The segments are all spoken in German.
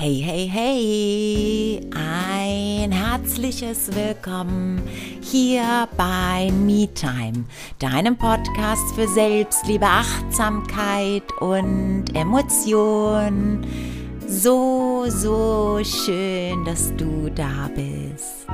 Hey, hey, hey! Ein herzliches Willkommen hier bei MeTime, deinem Podcast für Selbstliebe, Achtsamkeit und Emotion. So, so schön, dass du da bist.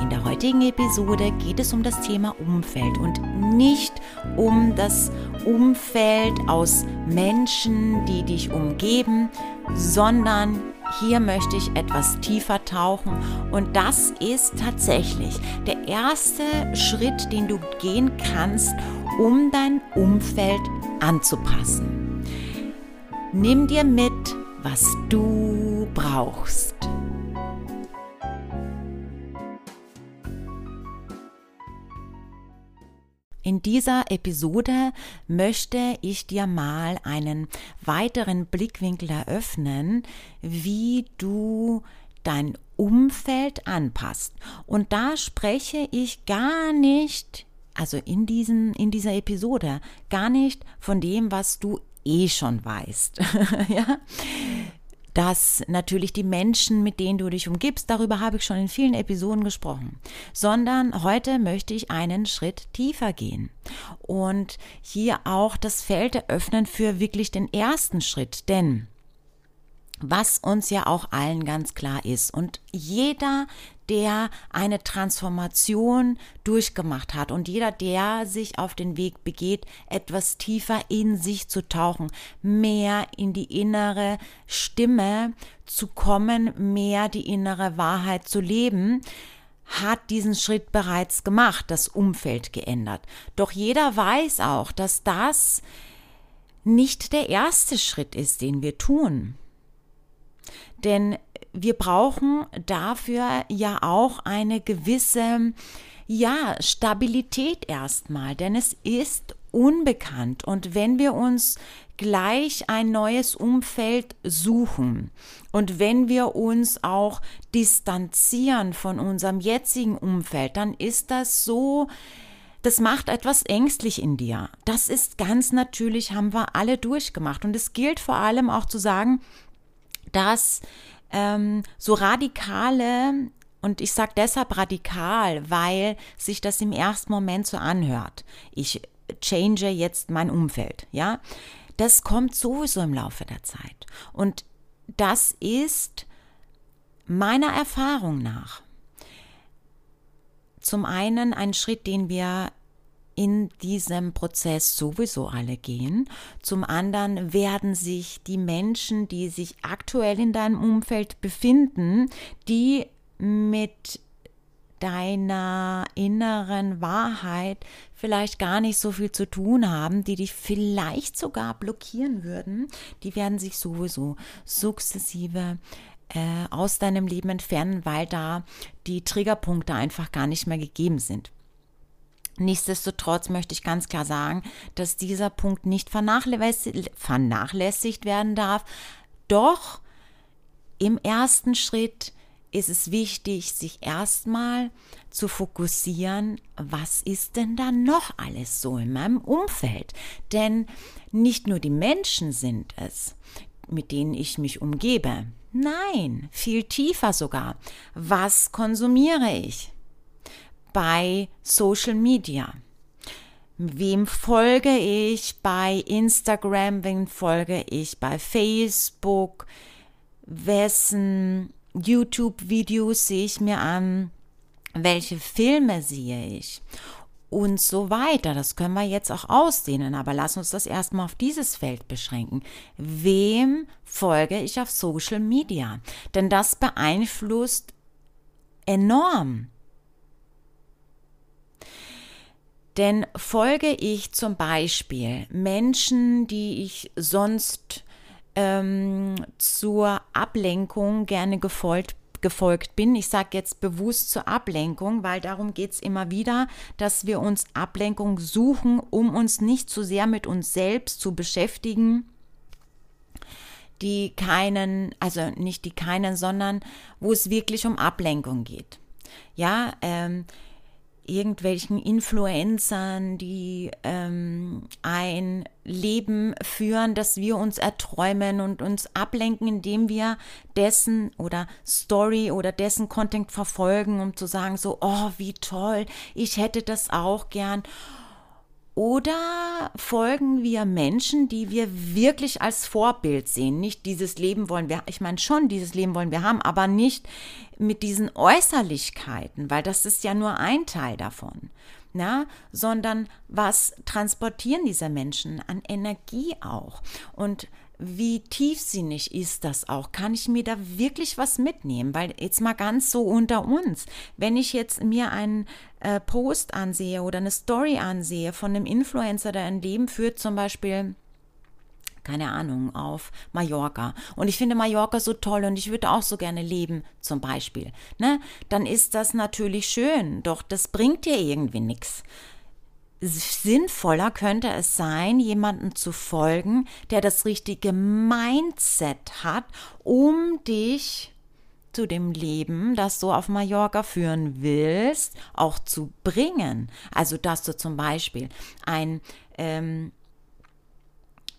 In der heutigen Episode geht es um das Thema Umfeld und nicht um das Umfeld aus Menschen, die dich umgeben, sondern hier möchte ich etwas tiefer tauchen und das ist tatsächlich der erste Schritt, den du gehen kannst, um dein Umfeld anzupassen. Nimm dir mit, was du brauchst. In dieser Episode möchte ich dir mal einen weiteren Blickwinkel eröffnen, wie du dein Umfeld anpasst. Und da spreche ich gar nicht, also in, diesen, in dieser Episode, gar nicht von dem, was du eh schon weißt. ja? Dass natürlich die Menschen, mit denen du dich umgibst, darüber habe ich schon in vielen Episoden gesprochen, sondern heute möchte ich einen Schritt tiefer gehen und hier auch das Feld eröffnen für wirklich den ersten Schritt, denn was uns ja auch allen ganz klar ist. Und jeder, der eine Transformation durchgemacht hat und jeder, der sich auf den Weg begeht, etwas tiefer in sich zu tauchen, mehr in die innere Stimme zu kommen, mehr die innere Wahrheit zu leben, hat diesen Schritt bereits gemacht, das Umfeld geändert. Doch jeder weiß auch, dass das nicht der erste Schritt ist, den wir tun. Denn wir brauchen dafür ja auch eine gewisse, ja, Stabilität erstmal, denn es ist unbekannt. Und wenn wir uns gleich ein neues Umfeld suchen und wenn wir uns auch distanzieren von unserem jetzigen Umfeld, dann ist das so, das macht etwas ängstlich in dir. Das ist ganz natürlich, haben wir alle durchgemacht. Und es gilt vor allem auch zu sagen, dass ähm, so radikale, und ich sage deshalb radikal, weil sich das im ersten Moment so anhört. Ich change jetzt mein Umfeld, ja. Das kommt sowieso im Laufe der Zeit. Und das ist meiner Erfahrung nach zum einen ein Schritt, den wir in diesem Prozess sowieso alle gehen. Zum anderen werden sich die Menschen, die sich aktuell in deinem Umfeld befinden, die mit deiner inneren Wahrheit vielleicht gar nicht so viel zu tun haben, die dich vielleicht sogar blockieren würden, die werden sich sowieso sukzessive äh, aus deinem Leben entfernen, weil da die Triggerpunkte einfach gar nicht mehr gegeben sind. Nichtsdestotrotz möchte ich ganz klar sagen, dass dieser Punkt nicht vernachlässigt werden darf. Doch im ersten Schritt ist es wichtig, sich erstmal zu fokussieren, was ist denn da noch alles so in meinem Umfeld? Denn nicht nur die Menschen sind es, mit denen ich mich umgebe. Nein, viel tiefer sogar. Was konsumiere ich? Bei Social Media? Wem folge ich bei Instagram? Wem folge ich bei Facebook? Wessen YouTube-Videos sehe ich mir an? Welche Filme sehe ich? Und so weiter. Das können wir jetzt auch ausdehnen, aber lass uns das erstmal auf dieses Feld beschränken. Wem folge ich auf Social Media? Denn das beeinflusst enorm Denn folge ich zum Beispiel Menschen, die ich sonst ähm, zur Ablenkung gerne gefolgt gefolgt bin. Ich sage jetzt bewusst zur Ablenkung, weil darum geht es immer wieder, dass wir uns Ablenkung suchen, um uns nicht zu sehr mit uns selbst zu beschäftigen, die keinen, also nicht die keinen, sondern wo es wirklich um Ablenkung geht. Ja, ähm, irgendwelchen Influencern, die ähm, ein Leben führen, das wir uns erträumen und uns ablenken, indem wir dessen oder Story oder dessen Content verfolgen, um zu sagen, so, oh, wie toll, ich hätte das auch gern. Oder folgen wir Menschen, die wir wirklich als Vorbild sehen? Nicht dieses Leben wollen wir, ich meine schon, dieses Leben wollen wir haben, aber nicht mit diesen Äußerlichkeiten, weil das ist ja nur ein Teil davon. Na, sondern was transportieren diese Menschen an Energie auch? Und wie tiefsinnig ist das auch? Kann ich mir da wirklich was mitnehmen? Weil jetzt mal ganz so unter uns, wenn ich jetzt mir einen äh, Post ansehe oder eine Story ansehe von einem Influencer, der ein Leben führt, zum Beispiel keine Ahnung, auf Mallorca. Und ich finde Mallorca so toll und ich würde auch so gerne leben, zum Beispiel. Ne? Dann ist das natürlich schön, doch das bringt dir irgendwie nichts sinnvoller könnte es sein, jemanden zu folgen, der das richtige Mindset hat, um dich zu dem Leben, das du auf Mallorca führen willst, auch zu bringen. Also, dass du zum Beispiel ein ähm,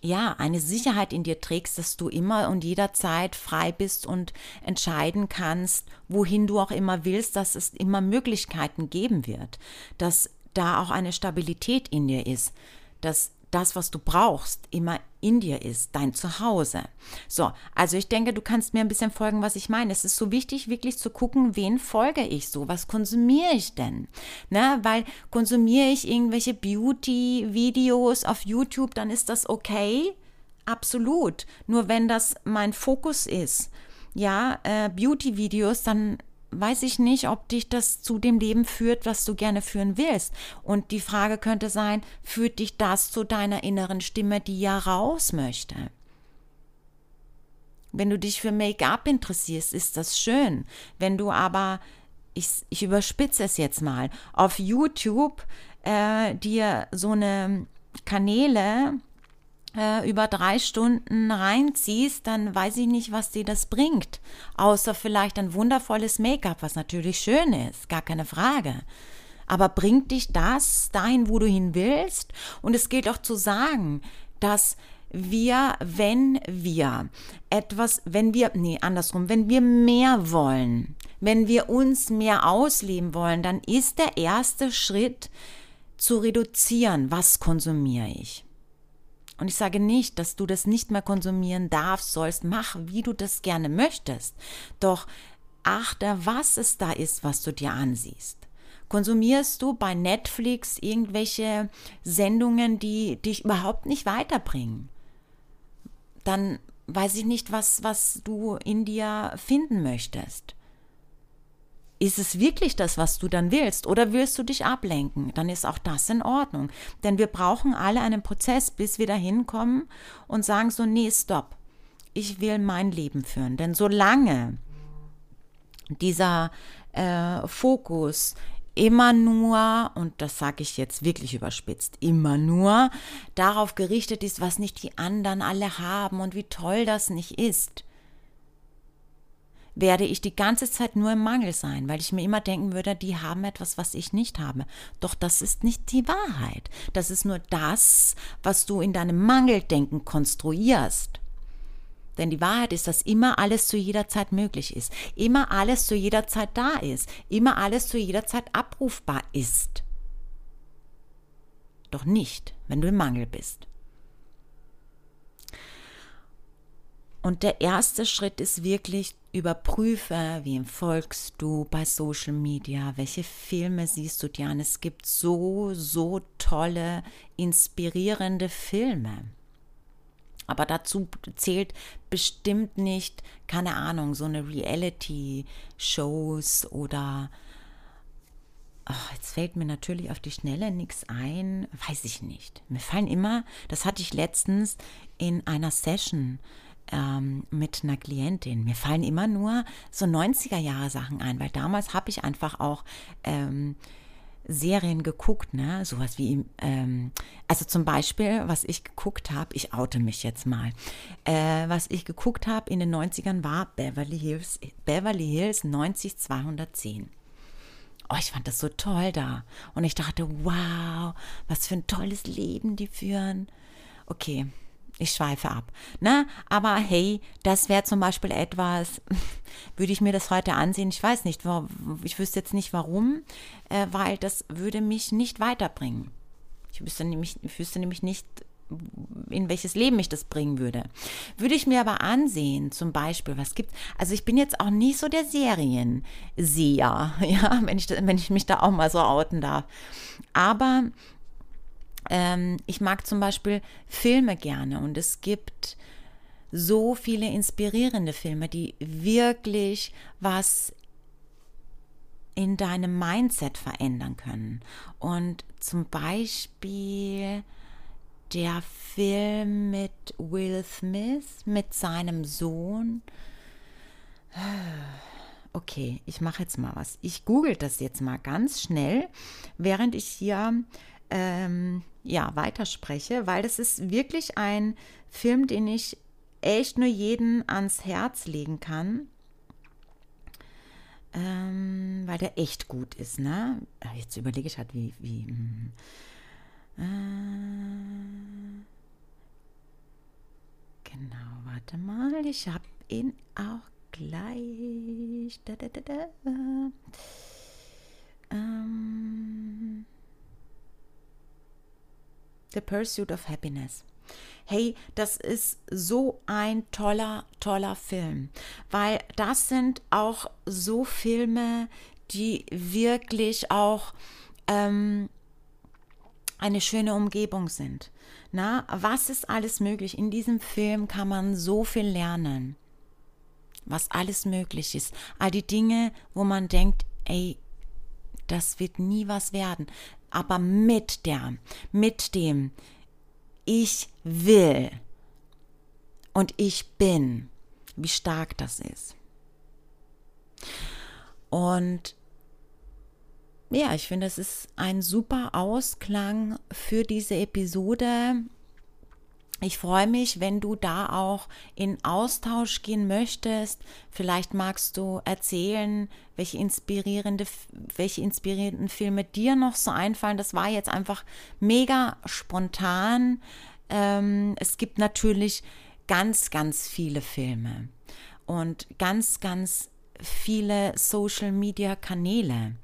ja, eine Sicherheit in dir trägst, dass du immer und jederzeit frei bist und entscheiden kannst, wohin du auch immer willst, dass es immer Möglichkeiten geben wird, dass da auch eine Stabilität in dir ist, dass das, was du brauchst, immer in dir ist, dein Zuhause. So, also ich denke, du kannst mir ein bisschen folgen, was ich meine. Es ist so wichtig, wirklich zu gucken, wen folge ich so, was konsumiere ich denn? Ne? Weil konsumiere ich irgendwelche Beauty-Videos auf YouTube, dann ist das okay. Absolut. Nur wenn das mein Fokus ist, ja, äh, Beauty-Videos, dann weiß ich nicht, ob dich das zu dem Leben führt, was du gerne führen willst. Und die Frage könnte sein, führt dich das zu deiner inneren Stimme, die ja raus möchte? Wenn du dich für Make-up interessierst, ist das schön. Wenn du aber, ich, ich überspitze es jetzt mal, auf YouTube äh, dir so eine Kanäle äh, über drei Stunden reinziehst, dann weiß ich nicht, was dir das bringt. Außer vielleicht ein wundervolles Make-up, was natürlich schön ist, gar keine Frage. Aber bringt dich das dahin, wo du hin willst? Und es gilt auch zu sagen, dass wir, wenn wir etwas, wenn wir, nee, andersrum, wenn wir mehr wollen, wenn wir uns mehr ausleben wollen, dann ist der erste Schritt zu reduzieren, was konsumiere ich. Und ich sage nicht, dass du das nicht mehr konsumieren darfst, sollst, mach, wie du das gerne möchtest. Doch achte, was es da ist, was du dir ansiehst. Konsumierst du bei Netflix irgendwelche Sendungen, die dich überhaupt nicht weiterbringen? Dann weiß ich nicht, was, was du in dir finden möchtest ist es wirklich das, was du dann willst? Oder willst du dich ablenken? Dann ist auch das in Ordnung. Denn wir brauchen alle einen Prozess, bis wir dahin kommen und sagen so, nee, stopp. Ich will mein Leben führen. Denn solange dieser äh, Fokus immer nur, und das sage ich jetzt wirklich überspitzt, immer nur darauf gerichtet ist, was nicht die anderen alle haben und wie toll das nicht ist, werde ich die ganze Zeit nur im Mangel sein, weil ich mir immer denken würde, die haben etwas, was ich nicht habe. Doch das ist nicht die Wahrheit. Das ist nur das, was du in deinem Mangeldenken konstruierst. Denn die Wahrheit ist, dass immer alles zu jeder Zeit möglich ist, immer alles zu jeder Zeit da ist, immer alles zu jeder Zeit abrufbar ist. Doch nicht, wenn du im Mangel bist. Und der erste Schritt ist wirklich, überprüfe, wem folgst du bei Social Media, welche Filme siehst du dir an. Es gibt so, so tolle, inspirierende Filme. Aber dazu zählt bestimmt nicht, keine Ahnung, so eine Reality-Shows oder Oh, jetzt fällt mir natürlich auf die Schnelle nichts ein, weiß ich nicht. Mir fallen immer, das hatte ich letztens in einer Session, ähm, mit einer Klientin. Mir fallen immer nur so 90er Jahre Sachen ein, weil damals habe ich einfach auch ähm, Serien geguckt, ne? Sowas wie, ähm, also zum Beispiel, was ich geguckt habe, ich oute mich jetzt mal. Äh, was ich geguckt habe in den 90ern war Beverly Hills, Beverly Hills 90210. Oh, ich fand das so toll da. Und ich dachte, wow, was für ein tolles Leben die führen. Okay, ich schweife ab. Ne? Aber hey, das wäre zum Beispiel etwas, würde ich mir das heute ansehen. Ich weiß nicht, ich wüsste jetzt nicht warum, äh, weil das würde mich nicht weiterbringen. Ich wüsste nämlich, ich wüsste nämlich nicht, in welches Leben mich das bringen würde. Würde ich mir aber ansehen, zum Beispiel, was gibt, also ich bin jetzt auch nicht so der Serienseher, ja, wenn ich, wenn ich mich da auch mal so outen darf. Aber ähm, ich mag zum Beispiel Filme gerne und es gibt so viele inspirierende Filme, die wirklich was in deinem Mindset verändern können. Und zum Beispiel der Film mit Will Smith, mit seinem Sohn. Okay, ich mache jetzt mal was. Ich google das jetzt mal ganz schnell, während ich hier ähm, ja, weiterspreche, weil das ist wirklich ein Film, den ich echt nur jeden ans Herz legen kann. Ähm, weil der echt gut ist, ne? Ah, jetzt überlege ich halt, wie, wie. Hm. Äh, genau, warte mal, ich habe ihn auch gleich. Da, da, da, da. Ähm, The Pursuit of Happiness. Hey, das ist so ein toller, toller Film, weil das sind auch so Filme, die wirklich auch ähm, eine schöne Umgebung sind. Na, was ist alles möglich? In diesem Film kann man so viel lernen, was alles möglich ist. All die Dinge, wo man denkt, ey, das wird nie was werden aber mit der, mit dem ich will und ich bin, wie stark das ist. Und ja, ich finde, es ist ein super Ausklang für diese Episode ich freue mich, wenn du da auch in Austausch gehen möchtest. Vielleicht magst du erzählen, welche inspirierende, welche inspirierenden Filme dir noch so einfallen. Das war jetzt einfach mega spontan. Ähm, es gibt natürlich ganz, ganz viele Filme und ganz, ganz viele Social Media Kanäle,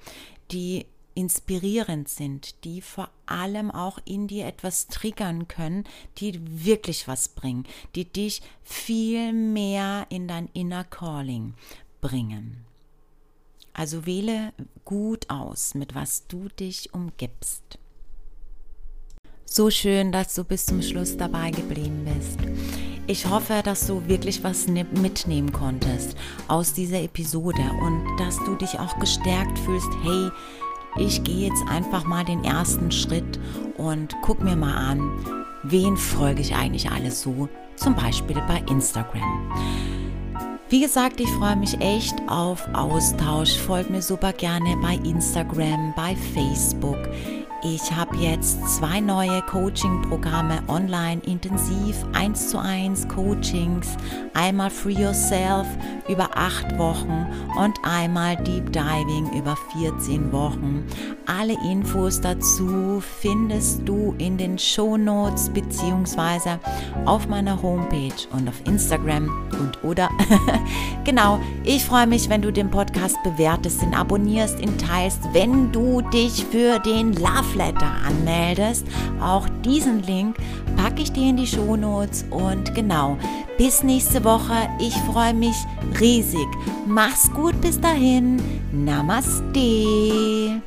die inspirierend sind, die vor allem auch in dir etwas triggern können, die wirklich was bringen, die dich viel mehr in dein Inner Calling bringen. Also wähle gut aus, mit was du dich umgibst. So schön, dass du bis zum Schluss dabei geblieben bist. Ich hoffe, dass du wirklich was mitnehmen konntest aus dieser Episode und dass du dich auch gestärkt fühlst, hey, ich gehe jetzt einfach mal den ersten Schritt und guck mir mal an, wen folge ich eigentlich alles so, zum Beispiel bei Instagram. Wie gesagt, ich freue mich echt auf Austausch. Folgt mir super gerne bei Instagram, bei Facebook. Ich habe jetzt zwei neue Coaching-Programme online intensiv, 1 zu 1 Coachings, einmal Free Yourself über acht Wochen und einmal Deep Diving über 14 Wochen. Alle Infos dazu findest du in den Show Notes beziehungsweise auf meiner Homepage und auf Instagram und oder genau. Ich freue mich, wenn du den Podcast bewertest, ihn abonnierst, ihn teilst, wenn du dich für den Love Newsletter anmeldest. Auch diesen Link packe ich dir in die Shownotes und genau, bis nächste Woche. Ich freue mich riesig. Mach's gut bis dahin. Namaste.